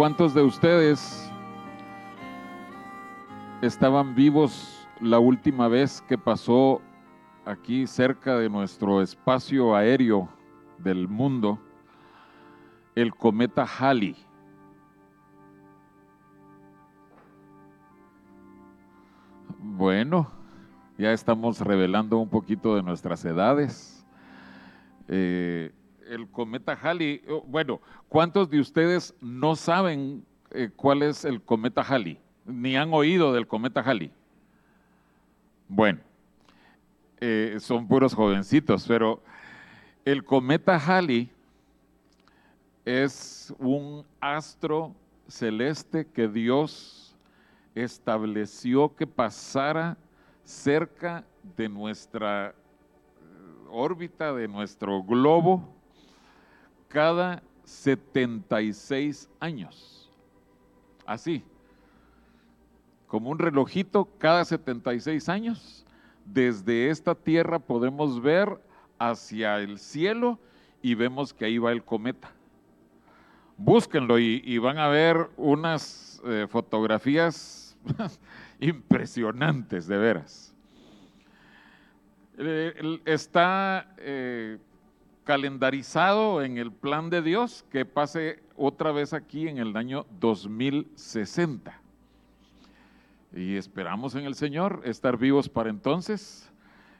¿cuántos de ustedes estaban vivos la última vez que pasó aquí cerca de nuestro espacio aéreo del mundo el cometa Halley? Bueno, ya estamos revelando un poquito de nuestras edades. Eh, el cometa Halley, oh, bueno, ¿cuántos de ustedes no saben eh, cuál es el cometa Halley? Ni han oído del cometa Halley. Bueno, eh, son puros jovencitos, pero el cometa Halley es un astro celeste que Dios estableció que pasara cerca de nuestra eh, órbita, de nuestro globo, cada 76 años. Así, como un relojito, cada 76 años, desde esta tierra podemos ver hacia el cielo y vemos que ahí va el cometa. Búsquenlo y, van a ver unas eh, fotografías impresionantes, de veras. Eh, está eh, calendarizado en el plan de Dios que pase otra vez aquí en el año 2060. Y esperamos en el Señor estar vivos para entonces.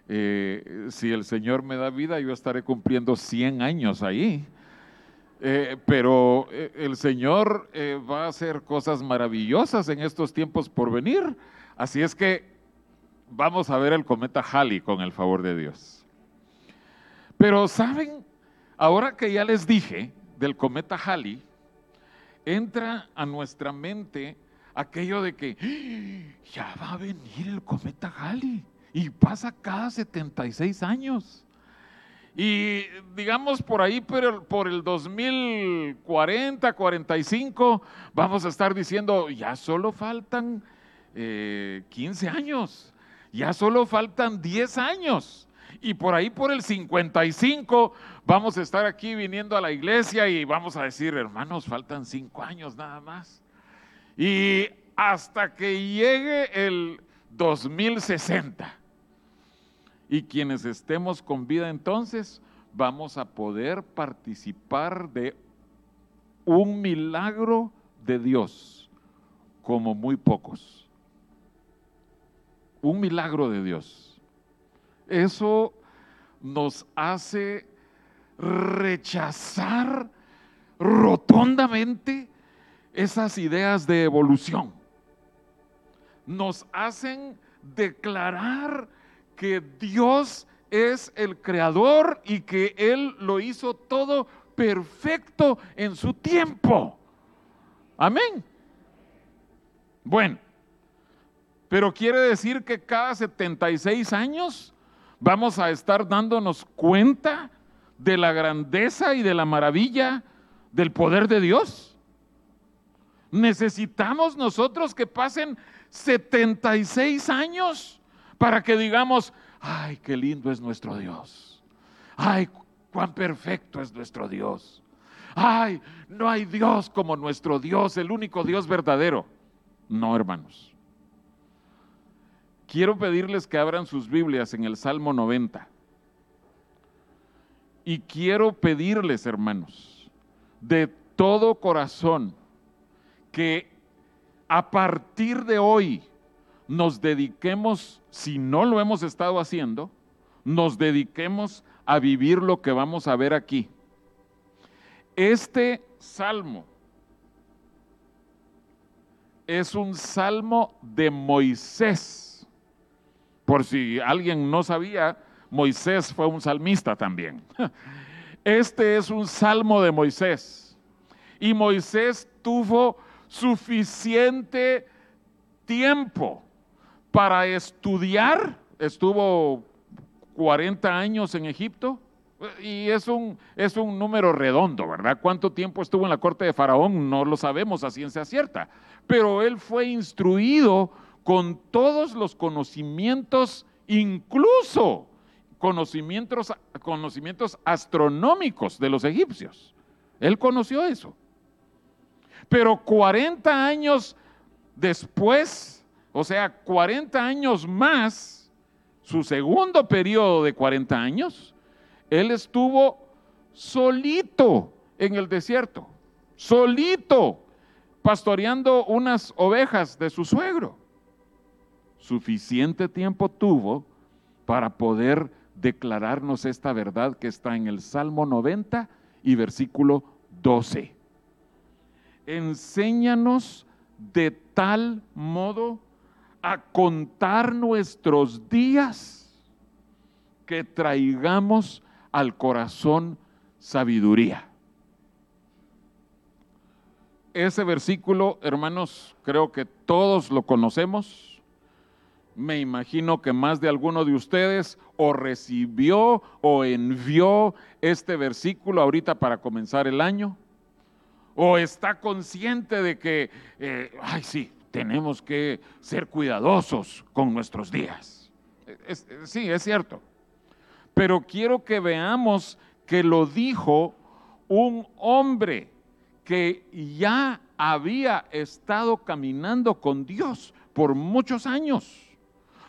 Eh, si el Señor me da vida, yo estaré cumpliendo 100 años ahí. Eh, pero eh, el Señor va a hacer cosas maravillosas en estos tiempos por venir. Así es que vamos a ver el cometa Halley con el favor de Dios. Pero saben, ahora que ya les dije del cometa Halley, entra a nuestra mente aquello de que ¡Ah! ya va a venir el cometa Halley y pasa cada 76 años. Y digamos por ahí, pero por el 2040, 45, vamos a estar diciendo, ya solo faltan 15 eh, años, ya solo faltan 10 años. Y por ahí, por el 55, vamos a estar aquí viniendo a la iglesia y vamos a decir, hermanos, faltan 5 años nada más. Y hasta que llegue el 2060. Y quienes estemos con vida entonces, vamos a poder participar de un milagro de Dios, como muy pocos. Un milagro de Dios. Eso nos hace rechazar rotundamente esas ideas de evolución. Nos hacen declarar que Dios es el creador y que Él lo hizo todo perfecto en su tiempo. Amén. Bueno, pero quiere decir que cada 76 años vamos a estar dándonos cuenta de la grandeza y de la maravilla del poder de Dios. Necesitamos nosotros que pasen 76 años para que digamos, ay, qué lindo es nuestro Dios. Ay, cuán perfecto es nuestro Dios. Ay, no hay Dios como nuestro Dios, el único Dios verdadero. No, hermanos. Quiero pedirles que abran sus Biblias en el Salmo 90. Y quiero pedirles, hermanos, de todo corazón, que a partir de hoy nos dediquemos, si no lo hemos estado haciendo, nos dediquemos a vivir lo que vamos a ver aquí. Este salmo es un salmo de Moisés. Por si alguien no sabía, Moisés fue un salmista también. Este es un salmo de Moisés. Y Moisés tuvo suficiente tiempo para estudiar. Estuvo 40 años en Egipto. Y es un, es un número redondo, ¿verdad? ¿Cuánto tiempo estuvo en la corte de Faraón? No lo sabemos a ciencia cierta. Pero él fue instruido con todos los conocimientos, incluso conocimientos, conocimientos astronómicos de los egipcios. Él conoció eso. Pero 40 años después, o sea, 40 años más, su segundo periodo de 40 años, él estuvo solito en el desierto, solito, pastoreando unas ovejas de su suegro. Suficiente tiempo tuvo para poder declararnos esta verdad que está en el Salmo 90 y versículo 12. Enséñanos de tal modo a contar nuestros días que traigamos al corazón sabiduría. Ese versículo, hermanos, creo que todos lo conocemos. Me imagino que más de alguno de ustedes o recibió o envió este versículo ahorita para comenzar el año. O está consciente de que, eh, ay sí, tenemos que ser cuidadosos con nuestros días. sí, es cierto. Pero quiero que veamos que lo dijo un hombre que ya había estado caminando con Dios por muchos años.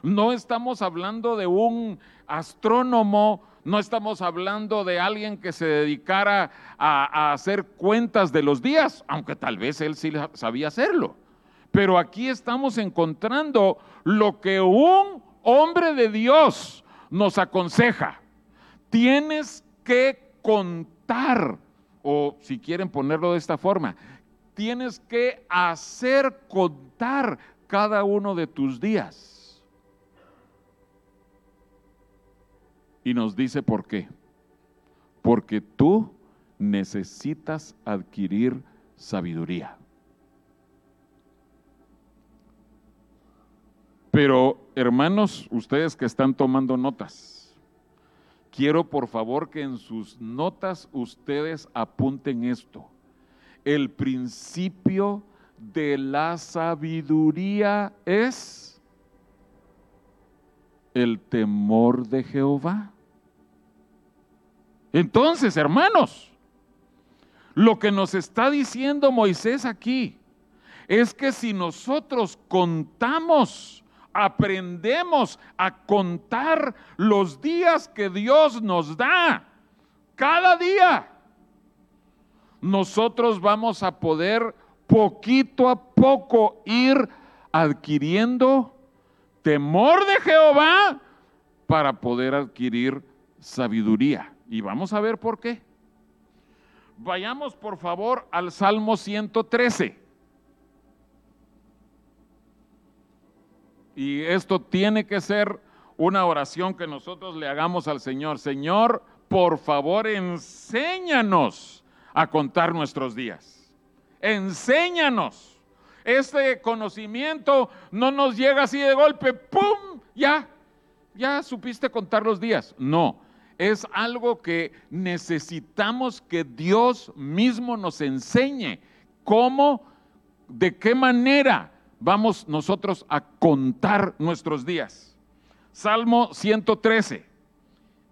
No estamos hablando de un astrónomo, no estamos hablando de alguien que se dedicara a, hacer cuentas de los días, aunque tal vez él sí sabía hacerlo. Pero aquí estamos encontrando lo que un hombre de Dios nos aconseja. Tienes que contar, o si quieren ponerlo de esta forma, tienes que hacer contar cada uno de tus días. Y nos dice por qué. Porque tú necesitas adquirir sabiduría. Pero hermanos, ustedes que están tomando notas, quiero por favor que en sus notas ustedes apunten esto. El principio de la sabiduría es el temor de Jehová. Entonces, hermanos, lo que nos está diciendo Moisés aquí es que si nosotros contamos aprendemos a contar los días que Dios nos da, cada día, nosotros vamos a poder poquito a poco ir adquiriendo temor de Jehová para poder adquirir sabiduría. Y vamos a ver por qué. Vayamos por favor al Salmo 113. Y esto tiene que ser una oración que nosotros le hagamos al Señor. Señor, por favor, enséñanos a contar nuestros días. Enséñanos. Este conocimiento no nos llega así de golpe, ¡pum! Ya, ya supiste contar los días. No, es algo que necesitamos que Dios mismo nos enseñe cómo, de qué manera vamos nosotros a contar nuestros días. Salmo 113.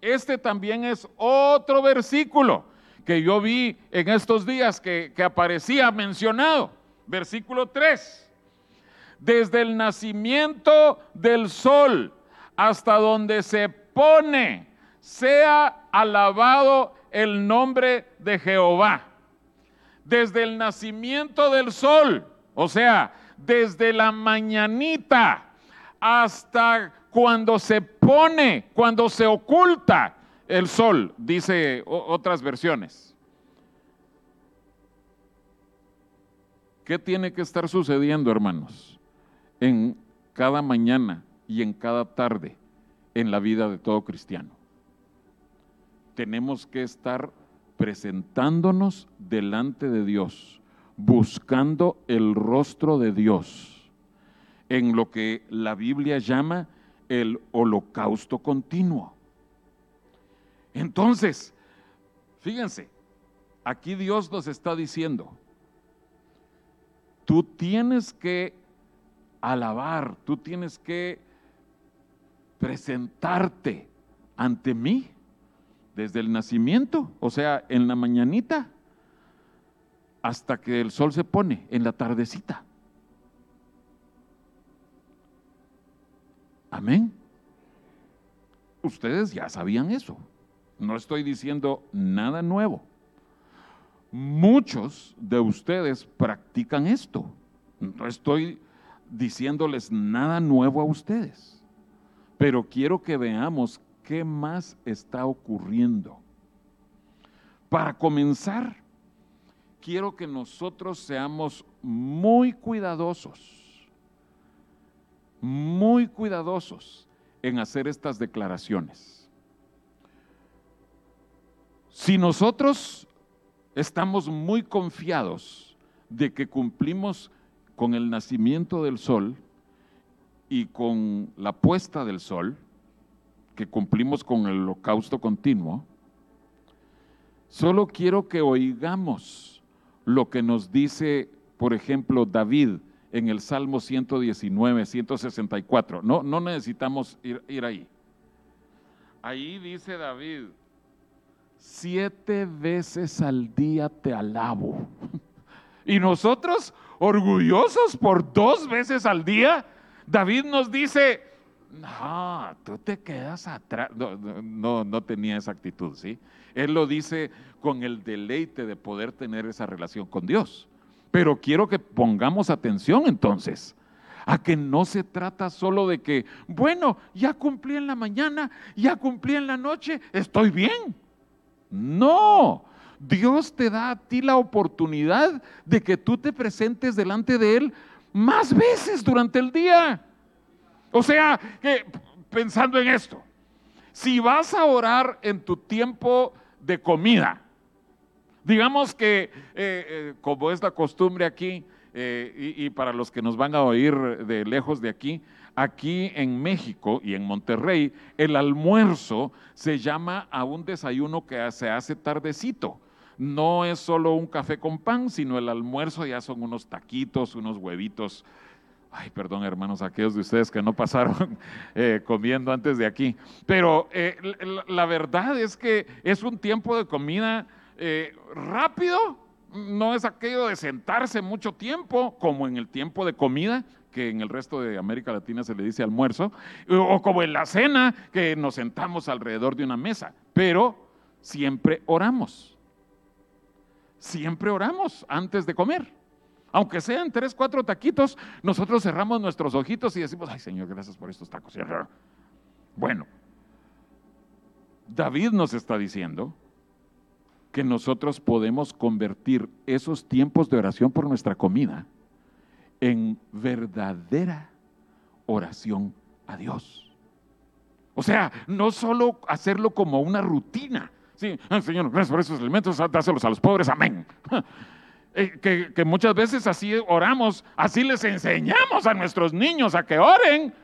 Este también es otro versículo que yo vi en estos días que, que aparecía mencionado. Versículo 3. Desde el nacimiento del sol hasta donde se pone, sea alabado el nombre de Jehová. Desde el nacimiento del sol, o sea, desde la mañanita hasta cuando se pone, cuando se oculta el sol, dice otras versiones. ¿Qué tiene que estar sucediendo, hermanos, en cada mañana y en cada tarde en la vida de todo cristiano? Tenemos que estar presentándonos delante de Dios buscando el rostro de Dios en lo que la Biblia llama el holocausto continuo. Entonces, fíjense, aquí Dios nos está diciendo, tú tienes que alabar, tú tienes que presentarte ante mí desde el nacimiento, o sea, en la mañanita hasta que el sol se pone en la tardecita. Amén. Ustedes ya sabían eso. No estoy diciendo nada nuevo. Muchos de ustedes practican esto. No estoy diciéndoles nada nuevo a ustedes. Pero quiero que veamos qué más está ocurriendo. Para comenzar, quiero que nosotros seamos muy cuidadosos, muy cuidadosos en hacer estas declaraciones. Si nosotros estamos muy confiados de que cumplimos con el nacimiento del sol y con la puesta del sol, que cumplimos con el holocausto continuo, solo quiero que oigamos lo que nos dice, por ejemplo, David en el Salmo 119, 164. No, no necesitamos ir, ir ahí. Ahí dice David, siete veces al día te alabo. Y nosotros, orgullosos por dos veces al día, David nos dice, no, tú te quedas atrás. No, no, no, tenía esa actitud, ¿sí? Él lo dice con el deleite de poder tener esa relación con Dios. Pero quiero que pongamos atención entonces a que no se trata solo de que, bueno, ya cumplí en la mañana, ya cumplí en la noche, estoy bien. No, Dios te da a ti la oportunidad de que tú te presentes delante de Él más veces durante el día. O sea, que pensando en esto, si vas a orar en tu tiempo de comida, digamos que eh, eh, como es la costumbre aquí, eh, y, y para los que nos van a oír de lejos de aquí, aquí en México y en Monterrey, el almuerzo se llama a un desayuno que se hace tardecito. No es solo un café con pan, sino el almuerzo ya son unos taquitos, unos huevitos. Ay, perdón, hermanos, aquellos de ustedes que no pasaron eh, comiendo antes de aquí. Pero eh, la, verdad es que es un tiempo de comida eh, rápido, no es aquello de sentarse mucho tiempo, como en el tiempo de comida, que en el resto de América Latina se le dice almuerzo, o como en la cena, que nos sentamos alrededor de una mesa, pero siempre oramos. Siempre oramos antes de comer. Aunque sean tres, cuatro taquitos, nosotros cerramos nuestros ojitos y decimos, ay Señor, gracias por estos tacos. Bueno, David nos está diciendo que nosotros podemos convertir esos tiempos de oración por nuestra comida en verdadera oración a Dios. O sea, no solo hacerlo como una rutina. Sí, Señor, gracias por esos alimentos, dáselos a los pobres, amén. Eh, que, que, muchas veces así oramos, así les enseñamos a nuestros niños a que oren,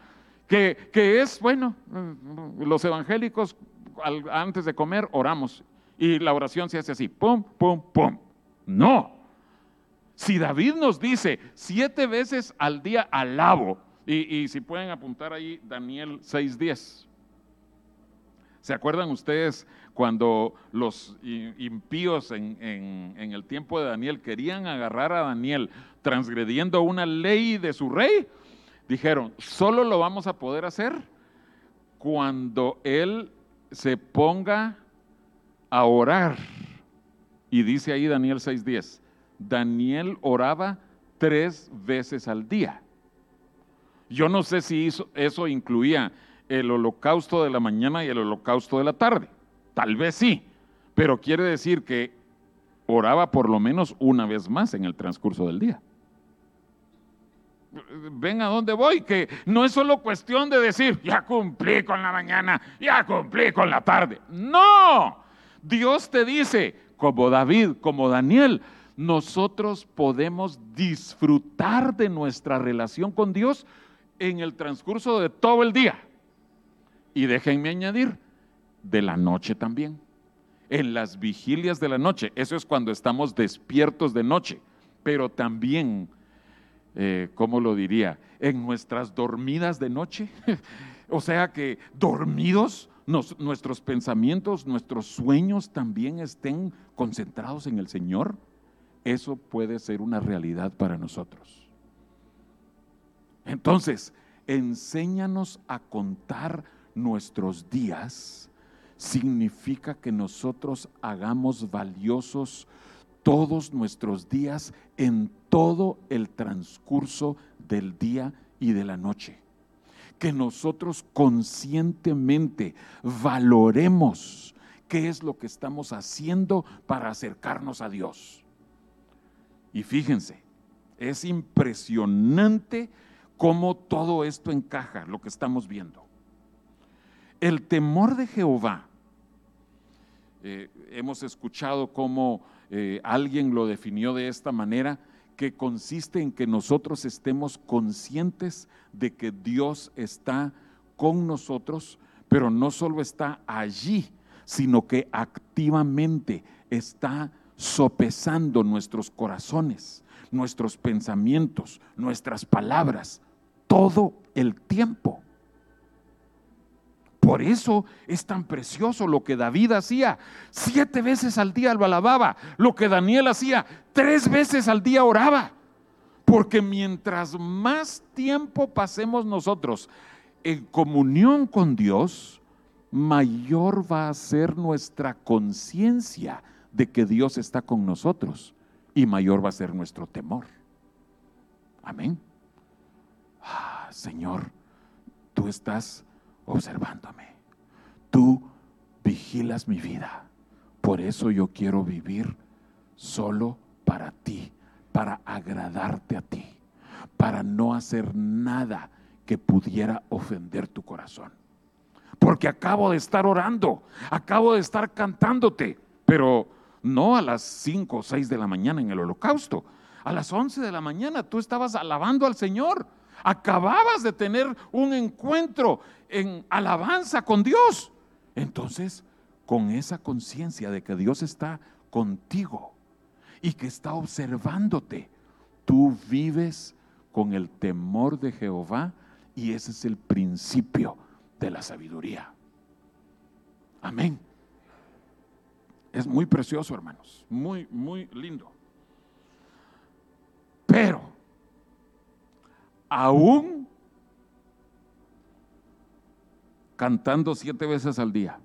que, que es, bueno, los evangélicos antes de comer oramos y la oración se hace así, pum, pum, pum. No, si David nos dice siete veces al día alabo, y, y si pueden apuntar ahí Daniel 6.10. ¿Se acuerdan ustedes cuando los impíos en, en, en, el tiempo de Daniel querían agarrar a Daniel transgrediendo una ley de su rey? Dijeron, solo lo vamos a poder hacer cuando él se ponga a orar. Y dice ahí Daniel 6.10, Daniel oraba tres veces al día. Yo no sé si eso, incluía el holocausto de la mañana y el holocausto de la tarde. Tal vez sí, pero quiere decir que oraba por lo menos una vez más en el transcurso del día. Ven a dónde voy, que no es solo cuestión de decir, ya cumplí con la mañana, ya cumplí con la tarde. No, Dios te dice, como David, como Daniel, nosotros podemos disfrutar de nuestra relación con Dios en el transcurso de todo el día. Y déjenme añadir, de la noche también. En las vigilias de la noche, eso es cuando estamos despiertos de noche, pero también, eh, ¿cómo lo diría? En nuestras dormidas de noche. o sea que dormidos nuestros pensamientos, nuestros sueños también estén concentrados en el Señor eso puede ser una realidad para nosotros. Entonces, enséñanos a contar nuestros días significa que nosotros hagamos valiosos todos nuestros días en todo el transcurso del día y de la noche. Que nosotros conscientemente valoremos qué es lo que estamos haciendo para acercarnos a Dios. Y fíjense, es impresionante cómo todo esto encaja, lo que estamos viendo. El temor de Jehová, eh, hemos escuchado cómo eh, alguien lo definió de esta manera, que consiste en que nosotros estemos conscientes de que Dios está con nosotros, pero no solo está allí, sino que activamente está sopesando nuestros corazones, nuestros pensamientos, nuestras palabras, todo el tiempo. Por eso es tan precioso lo que David hacía. Siete veces al día lo alababa. Lo que Daniel hacía, tres veces al día oraba. Porque mientras más tiempo pasemos nosotros en comunión con Dios, mayor va a ser nuestra conciencia de que Dios está con nosotros y mayor va a ser nuestro temor. Amén. Ah, Señor, tú estás observándome. Tú vigilas mi vida. Por eso yo quiero vivir solo para ti, para agradarte a ti, para no hacer nada que pudiera ofender tu corazón. Porque acabo de estar orando, acabo de estar cantándote, pero no a las 5 o 6 de la mañana en el holocausto. A las 11 de la mañana tú estabas alabando al Señor. Acababas de tener un encuentro en alabanza con Dios. Entonces, con esa conciencia de que Dios está contigo y que está observándote, tú vives con el temor de Jehová y ese es el principio de la sabiduría. Amén. Es muy precioso, hermanos, muy, muy lindo. Pero, aún cantando siete veces al día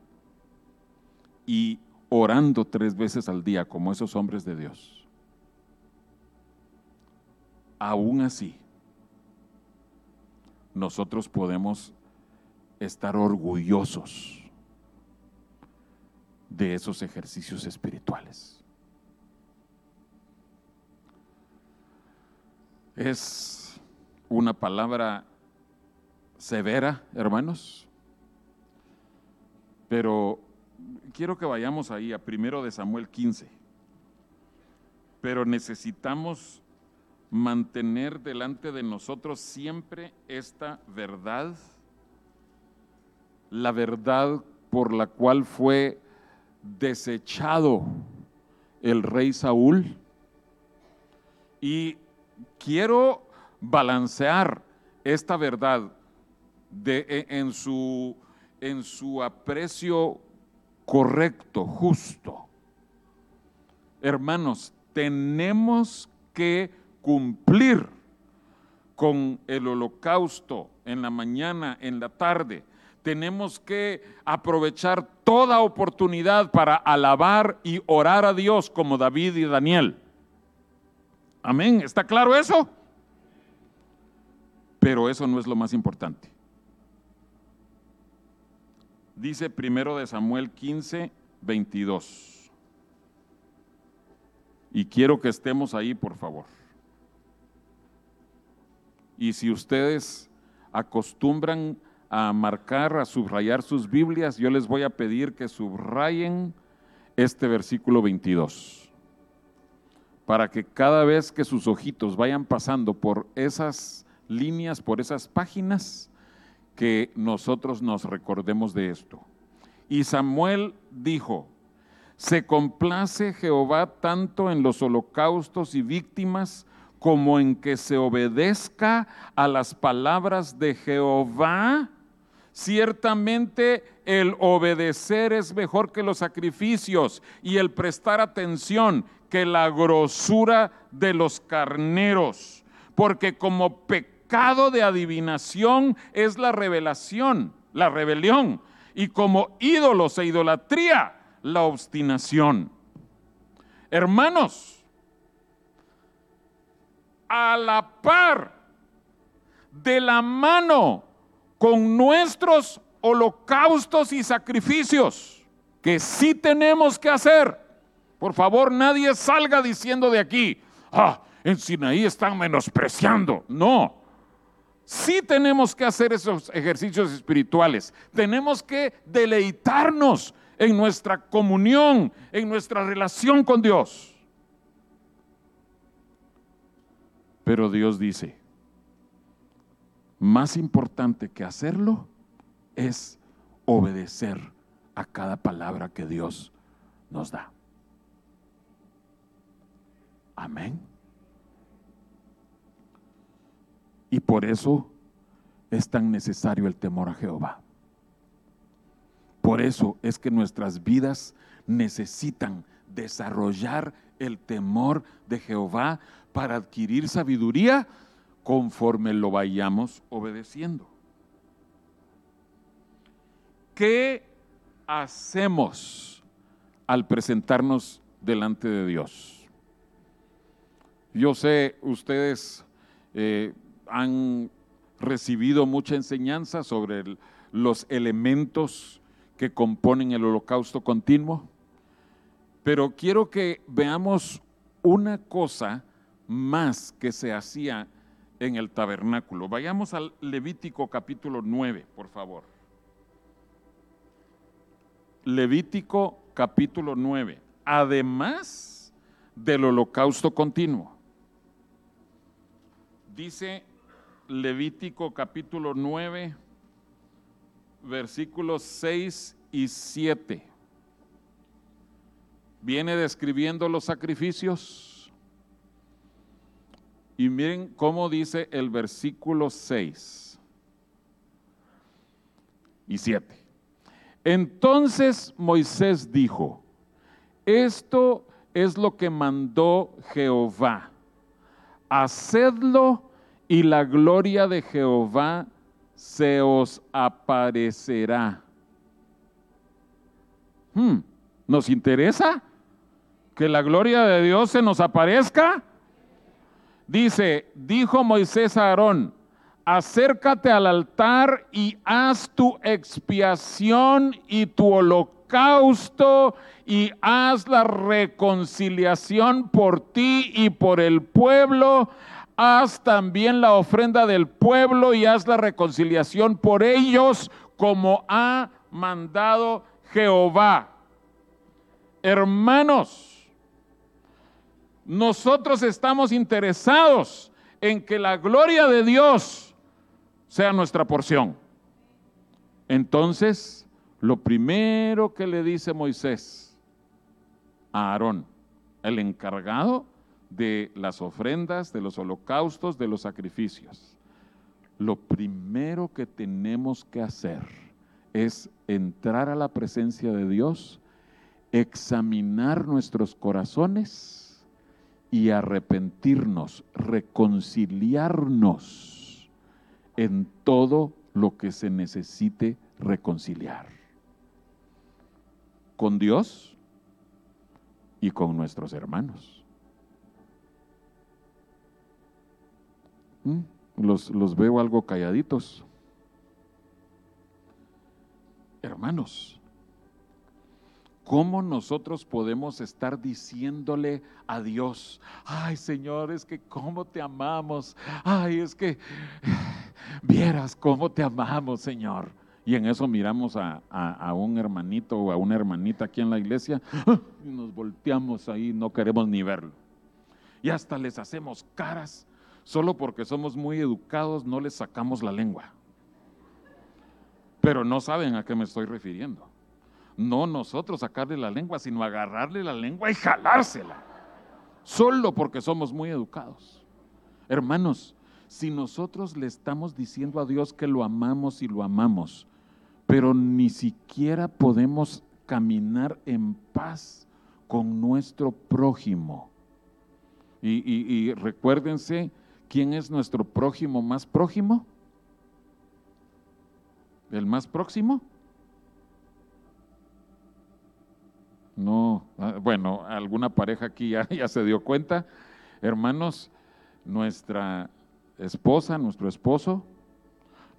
y orando tres veces al día como esos hombres de Dios. Aún así, nosotros podemos estar orgullosos de esos ejercicios espirituales. Es una palabra severa, hermanos, pero quiero que vayamos ahí a primero de Samuel 15. Pero necesitamos mantener delante de nosotros siempre esta verdad, la verdad por la cual fue desechado el rey Saúl. Y quiero balancear esta verdad de, en su en su aprecio correcto, justo. Hermanos, tenemos que cumplir con el holocausto en la mañana, en la tarde. Tenemos que aprovechar toda oportunidad para alabar y orar a Dios como David y Daniel. Amén, ¿está claro eso? Pero eso no es lo más importante dice primero de Samuel 15, 22. Y quiero que estemos ahí, por favor. Y si ustedes acostumbran a marcar, a subrayar sus Biblias, yo les voy a pedir que subrayen este versículo 22. Para que cada vez que sus ojitos vayan pasando por esas líneas, por esas páginas, que nosotros nos recordemos de esto. Y Samuel dijo, se complace Jehová tanto en los holocaustos y víctimas como en que se obedezca a las palabras de Jehová, Ciertamente el obedecer es mejor que los sacrificios y el prestar atención que la grosura de los carneros, porque como pecado de adivinación es la revelación, la rebelión, y como ídolos e idolatría, la obstinación. Hermanos, a la par, de la mano con nuestros holocaustos y sacrificios, que sí tenemos que hacer. Por favor, nadie salga diciendo de aquí, ah, en Sinaí están menospreciando. No, sí tenemos que hacer esos ejercicios espirituales. Tenemos que deleitarnos en nuestra comunión, en nuestra relación con Dios. Pero Dios dice, más importante que hacerlo es obedecer a cada palabra que Dios nos da. Amén. Y por eso es tan necesario el temor a Jehová. Por eso es que nuestras vidas necesitan desarrollar el temor de Jehová para adquirir sabiduría conforme lo vayamos obedeciendo. ¿Qué hacemos al presentarnos delante de Dios? Yo sé, ustedes eh, han recibido mucha enseñanza sobre los elementos que componen el holocausto continuo, pero quiero que veamos una cosa más que se hacía en el tabernáculo. Vayamos al Levítico capítulo 9, por favor. Levítico capítulo 9. Además del holocausto continuo. Dice Levítico capítulo 9, versículos 6 y 7. Viene describiendo los sacrificios y miren cómo dice el versículo 6 y 7. Entonces Moisés dijo, esto es lo que mandó Jehová, hacedlo y la gloria de Jehová se os aparecerá. Hmm, ¿Nos interesa que la gloria de Dios se nos aparezca? Dice, dijo Moisés a Aarón, acércate al altar y haz tu expiación y tu holocausto y haz la reconciliación por ti y por el pueblo. Haz también la ofrenda del pueblo y haz la reconciliación por ellos como ha mandado Jehová. Hermanos, nosotros estamos interesados en que la gloria de Dios sea nuestra porción. Entonces, lo primero que le dice Moisés a Aarón, el encargado de las ofrendas, de los holocaustos, de los sacrificios, lo primero que tenemos que hacer es entrar a la presencia de Dios, examinar nuestros corazones, y arrepentirnos, reconciliarnos en todo lo que se necesite reconciliar. Con Dios y con nuestros hermanos. ¿Mm? Los, los veo algo calladitos. Hermanos, ¿Cómo nosotros podemos estar diciéndole a Dios, ay Señor, es que cómo te amamos, ay, es que vieras cómo te amamos, Señor? Y en eso miramos a, un hermanito o a una hermanita aquí en la iglesia y nos volteamos ahí, no queremos ni verlo. Y hasta les hacemos caras, solo porque somos muy educados, no les sacamos la lengua. Pero no saben a qué me estoy refiriendo. No nosotros sacarle la lengua, sino agarrarle la lengua y jalársela. Solo porque somos muy educados. Hermanos, si nosotros le estamos diciendo a Dios que lo amamos y lo amamos, pero ni siquiera podemos caminar en paz con nuestro prójimo. Y, recuérdense, ¿quién es nuestro prójimo más prójimo? ¿El más próximo? No, ah, bueno, alguna pareja aquí ya, se dio cuenta. Hermanos, nuestra esposa, nuestro esposo,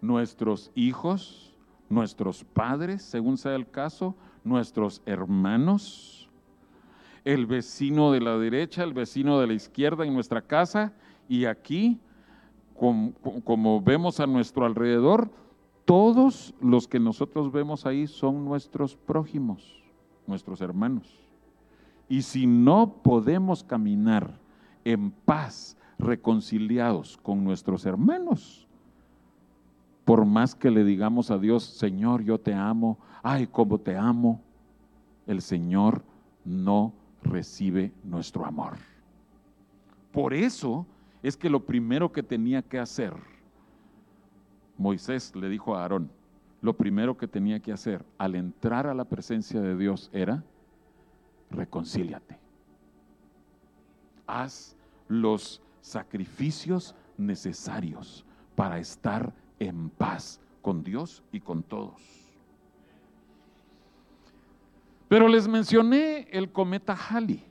nuestros hijos, nuestros padres, según sea el caso, nuestros hermanos, el vecino de la derecha, el vecino de la izquierda en nuestra casa y aquí, como vemos a nuestro alrededor, todos los que nosotros vemos ahí son nuestros prójimos, nuestros hermanos. Y si no podemos caminar en paz, reconciliados con nuestros hermanos, por más que le digamos a Dios, Señor, yo te amo, ay, cómo te amo, el Señor no recibe nuestro amor. Por eso es que lo primero que tenía que hacer, Moisés le dijo a Aarón, lo primero que tenía que hacer al entrar a la presencia de Dios era, reconcíliate. Haz los sacrificios necesarios para estar en paz con Dios y con todos. Pero les mencioné el cometa Halley,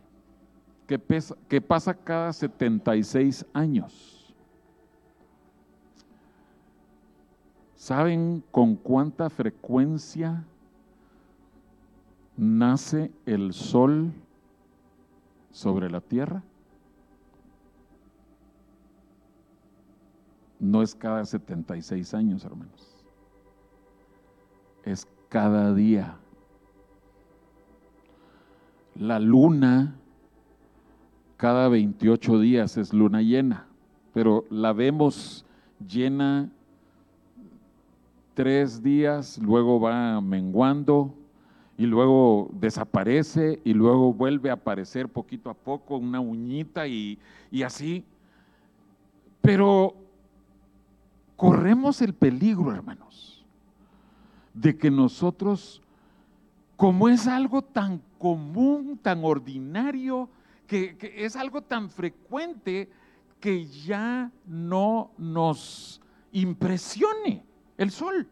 que, que pasa cada 76 años. ¿Saben con cuánta frecuencia nace el sol sobre la Tierra? no es cada 76 años, hermanos. Es cada día. La luna, cada 28 días es luna llena, pero la vemos llena tres días, luego va menguando y luego desaparece y luego vuelve a aparecer poquito a poco una uñita y, y así. Pero corremos el peligro, hermanos, de que nosotros, como es algo tan común, tan ordinario, que, es algo tan frecuente, que ya no nos impresione el sol.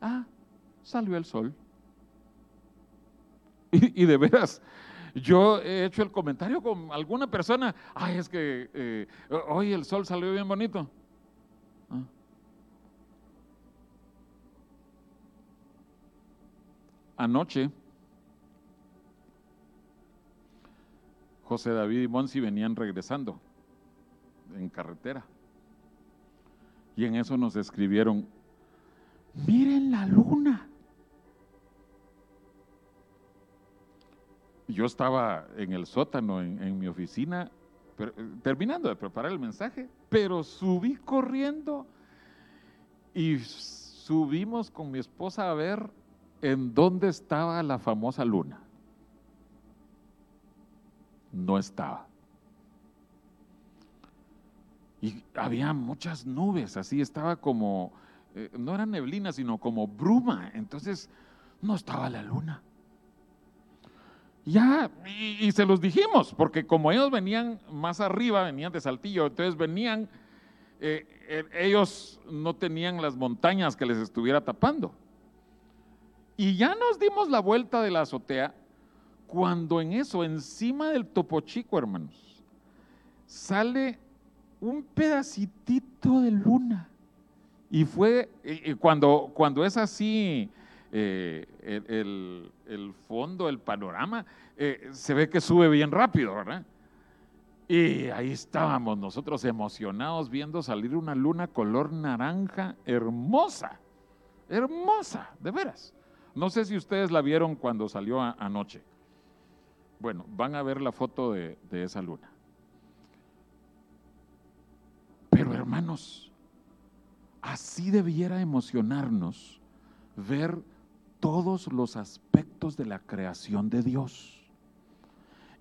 Ah, salió el sol. y, de veras, yo he hecho el comentario con alguna persona, ay, es que eh, hoy el sol salió bien bonito. Ah. Anoche, José David y Monsi venían regresando en carretera. Y en eso nos escribieron, miren la luna. yo estaba en el sótano, en, mi oficina, terminando de preparar el mensaje, pero subí corriendo y subimos con mi esposa a ver en dónde estaba la famosa luna. No estaba. Y había muchas nubes, así estaba como, eh, no era neblina, sino como bruma. Entonces, no estaba la luna. Ya, y, se los dijimos, porque como ellos venían más arriba, venían de Saltillo, entonces venían, eh, eh, ellos no tenían las montañas que les estuviera tapando. Y ya nos dimos la vuelta de la azotea cuando en eso, encima del topo chico, hermanos, sale un pedacitito de luna. Y fue, cuando, cuando es así, eh, el, fondo, el panorama, eh, se ve que sube bien rápido, ¿verdad? Y ahí estábamos nosotros emocionados viendo salir una luna color naranja hermosa, hermosa, de veras. No sé si ustedes la vieron cuando salió anoche. Bueno, van a ver la foto de, de esa luna. Hermanos, así debiera emocionarnos ver todos los aspectos de la creación de Dios.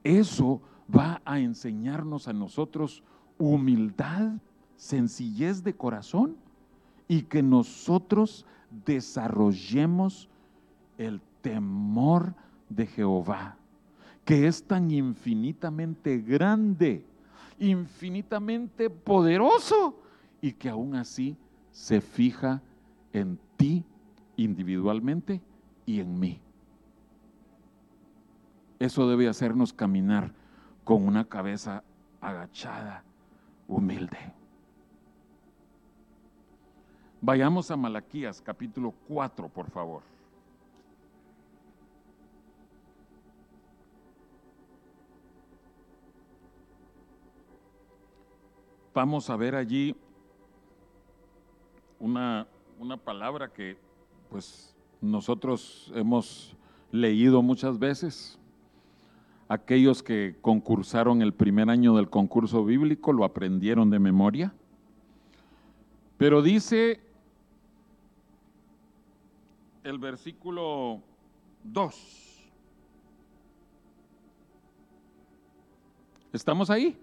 Eso va a enseñarnos a nosotros humildad, sencillez de corazón y que nosotros desarrollemos el temor de Jehová, que es tan infinitamente grande, infinitamente poderoso y que aún así se fija en ti individualmente y en mí. Eso debe hacernos caminar con una cabeza agachada, humilde. Vayamos a Malaquías capítulo 4, por favor. Vamos a ver allí una, una palabra que pues nosotros hemos leído muchas veces. Aquellos que concursaron el primer año del concurso bíblico lo aprendieron de memoria. Pero dice el versículo 2. ¿Estamos ahí?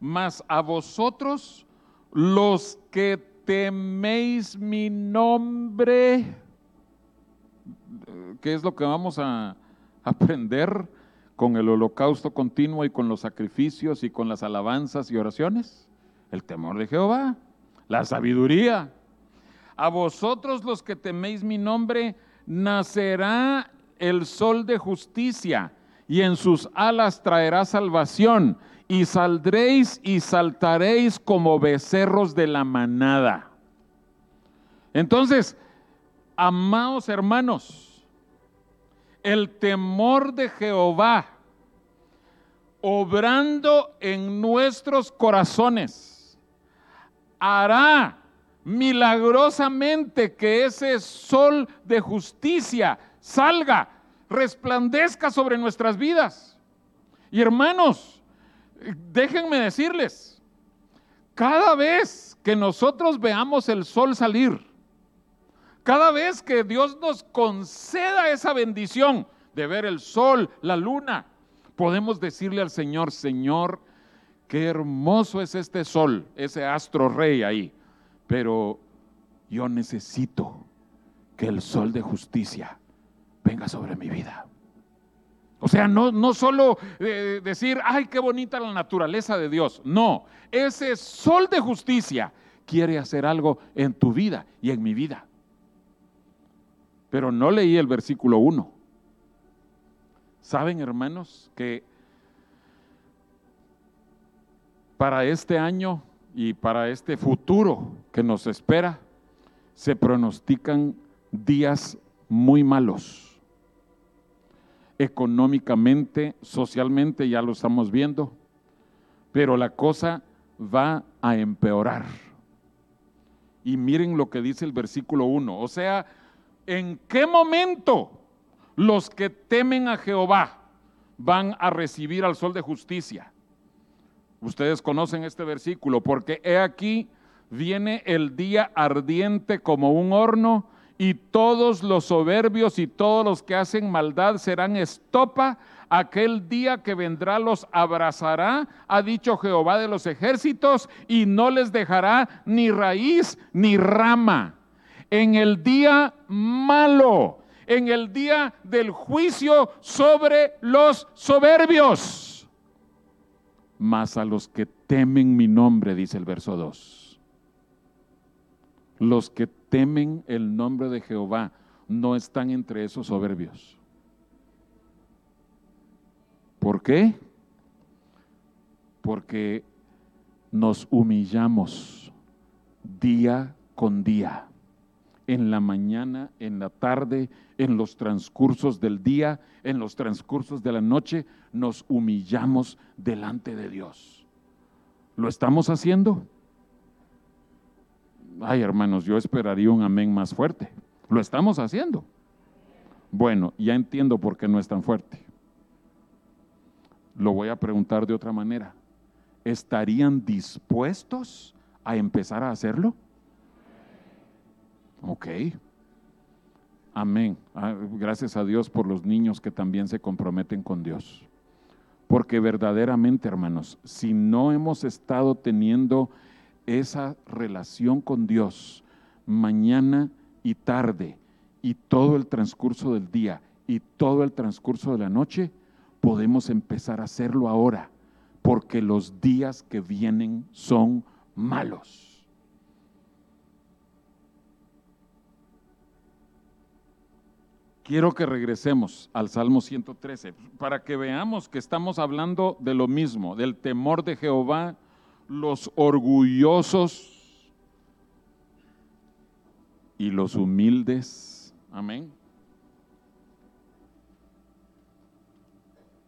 Mas a vosotros los que teméis mi nombre, ¿qué es lo que vamos a aprender con el holocausto continuo y con los sacrificios y con las alabanzas y oraciones? El temor de Jehová, la sabiduría. A vosotros los que teméis mi nombre, nacerá el sol de justicia y en sus alas traerá salvación y saldréis y saltaréis como becerros de la manada. Entonces, amados hermanos, el temor de Jehová, obrando en nuestros corazones, hará milagrosamente que ese sol de justicia salga, resplandezca sobre nuestras vidas. Y hermanos, déjenme decirles, cada vez que nosotros veamos el sol salir, cada vez que Dios nos conceda esa bendición de ver el sol, la luna, podemos decirle al Señor, Señor, qué hermoso es este sol, ese astro rey ahí, pero yo necesito que el sol de justicia venga sobre mi vida. O sea, no, no solo eh, decir, ay, qué bonita la naturaleza de Dios. No, ese sol de justicia quiere hacer algo en tu vida y en mi vida. Pero no leí el versículo 1. Saben, hermanos, que para este año y para este futuro que nos espera, se pronostican días muy malos económicamente, socialmente, ya lo estamos viendo, pero la cosa va a empeorar. Y miren lo que dice el versículo 1, o sea, ¿en qué momento los que temen a Jehová van a recibir al sol de justicia? Ustedes conocen este versículo, porque he aquí viene el día ardiente como un horno y todos los soberbios y todos los que hacen maldad serán estopa. Aquel día que vendrá los abrazará, ha dicho Jehová de los ejércitos, y no les dejará ni raíz ni rama. En el día malo, en el día del juicio sobre los soberbios. Mas a los que temen mi nombre, dice el verso 2. Los que temen el nombre de Jehová no están entre esos soberbios. ¿Por qué? Porque nos humillamos día con día, en la mañana, en la tarde, en los transcursos del día, en los transcursos de la noche, nos humillamos delante de Dios. ¿Lo estamos haciendo? Ay, hermanos, yo esperaría un amén más fuerte. Lo estamos haciendo. Bueno, ya entiendo por qué no es tan fuerte. Lo voy a preguntar de otra manera. ¿Estarían dispuestos a empezar a hacerlo? Ok. Amén. Ah, gracias a Dios por los niños que también se comprometen con Dios. Porque verdaderamente, hermanos, si no hemos estado teniendo esa relación con Dios mañana y tarde y todo el transcurso del día y todo el transcurso de la noche, podemos empezar a hacerlo ahora, porque los días que vienen son malos. Quiero que regresemos al Salmo 113 para que veamos que estamos hablando de lo mismo, del temor de Jehová, los orgullosos y los humildes. Amén.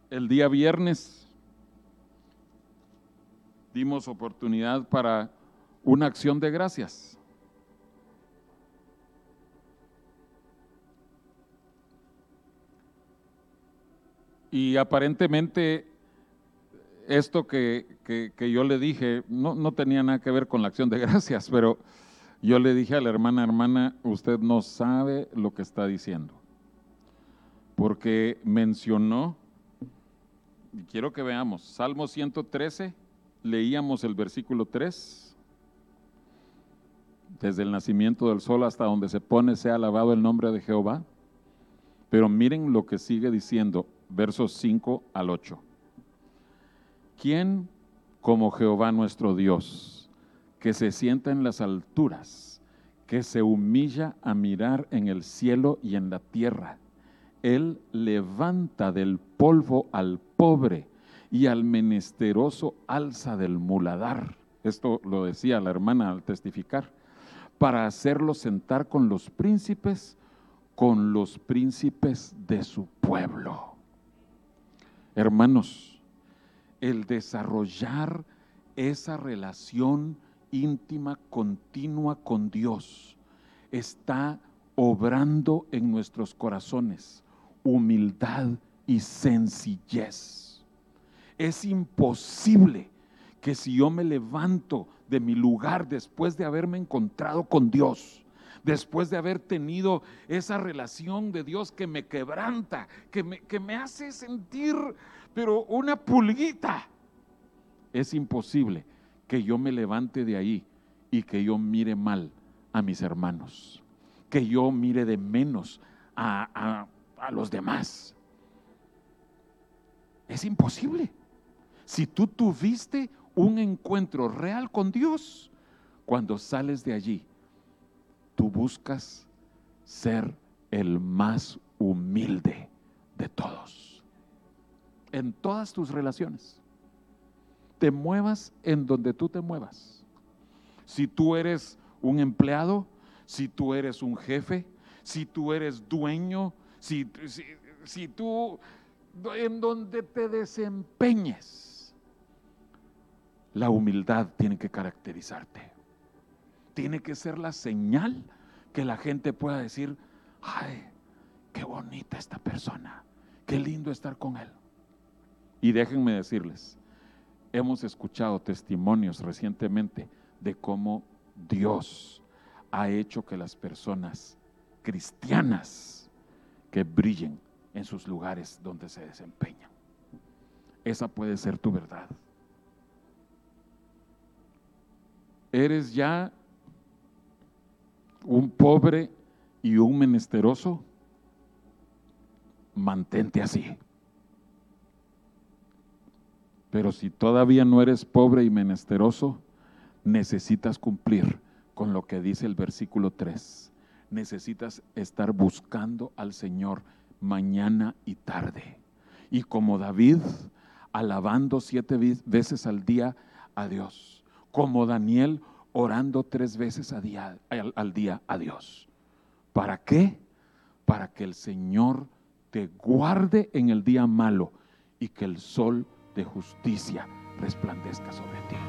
El día viernes dimos oportunidad para una acción de gracias. Y aparentemente esto que, yo le dije no, no, tenía nada que ver con la acción de gracias, pero yo le dije a la hermana, hermana, usted no sabe lo que está diciendo, porque mencionó, y quiero que veamos, Salmo 113, leíamos el versículo 3, desde el nacimiento del sol hasta donde se pone, sea alabado el nombre de Jehová, pero miren lo que sigue diciendo, versos 5 al 8. ¿Quién como Jehová nuestro Dios, que se sienta en las alturas, que se humilla a mirar en el cielo y en la tierra? Él levanta del polvo al pobre y al menesteroso alza del muladar. Esto lo decía la hermana al testificar, para hacerlo sentar con los príncipes, con los príncipes de su pueblo. Hermanos, el desarrollar esa relación íntima, continua con Dios, está obrando en nuestros corazones humildad y sencillez. Es imposible que si yo me levanto de mi lugar después de haberme encontrado con Dios, después de haber tenido esa relación de Dios que me quebranta, que me, que me hace sentir, pero una pulguita. Es imposible que yo me levante de ahí y que yo mire mal a mis hermanos, que yo mire de menos a, a los demás. Es imposible. Si tú tuviste un encuentro real con Dios, cuando sales de allí, tú buscas ser el más humilde de todos. En todas tus relaciones. Te muevas en donde tú te muevas. Si tú eres un empleado, si tú eres un jefe, si tú eres dueño, si, tú, en donde te desempeñes, la humildad tiene que caracterizarte tiene que ser la señal que la gente pueda decir, ay, qué bonita esta persona, qué lindo estar con él. Y déjenme decirles, hemos escuchado testimonios recientemente de cómo Dios ha hecho que las personas cristianas que brillen en sus lugares donde se desempeñan. Esa puede ser tu verdad. Eres ya un pobre y un menesteroso, mantente así. Pero si todavía no eres pobre y menesteroso, necesitas cumplir con lo que dice el versículo 3. Necesitas estar buscando al Señor mañana y tarde. Y como David, alabando siete veces al día a Dios. Como Daniel, orando tres veces al, día a Dios. ¿Para qué? Para que el Señor te guarde en el día malo y que el sol de justicia resplandezca sobre ti.